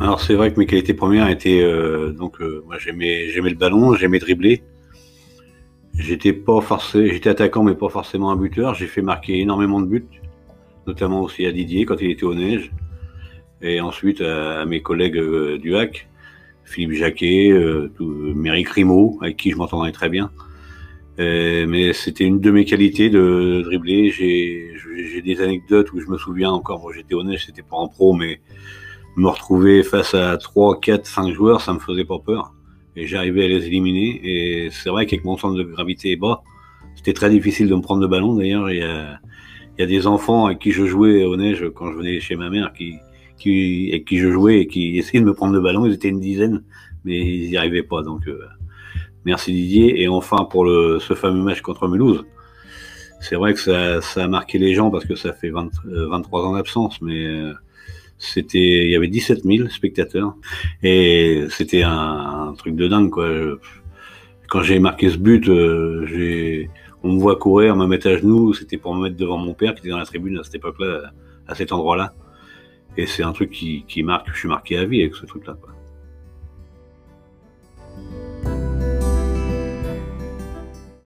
Alors c'est vrai que mes qualités premières étaient euh, donc euh, moi j'aimais j'aimais le ballon, j'aimais dribbler. J'étais pas forcé, j'étais attaquant mais pas forcément un buteur. J'ai fait marquer énormément de buts, notamment aussi à Didier quand il était au neige, et ensuite à, mes collègues euh, du HAC, Philippe Jacquet, euh, tout, Méric Rimaud, avec qui je m'entendais très bien. Euh, mais c'était une de mes qualités de dribbler. J'ai des anecdotes où je me souviens encore, quand j'étais au neige, c'était pas en pro, mais me retrouver face à 3, 4, 5 joueurs, ça me faisait pas peur. Et j'arrivais à les éliminer. Et c'est vrai qu'avec mon centre de gravité bas, c'était très difficile de me prendre le ballon. D'ailleurs, il y a, il y a des enfants avec qui je jouais au neige quand je venais chez ma mère qui, qui, avec qui je jouais et qui essayaient de me prendre le ballon. Ils étaient une dizaine, mais ils n'y arrivaient pas. Donc, euh, merci Didier. Et enfin, pour le, ce fameux match contre Mulhouse, c'est vrai que ça, ça, a marqué les gens parce que ça fait 20, 23 euh, ans d'absence, mais euh, c'était, il y avait 17 000 spectateurs et c'était un, truc de dingue quoi. Quand j'ai marqué ce but, euh, j'ai, on me voit courir, me mettre à genoux, c'était pour me mettre devant mon père qui était dans la tribune à cette époque-là, à cet endroit-là. Et c'est un truc qui, qui marque, je suis marqué à vie avec ce truc-là. Quoi.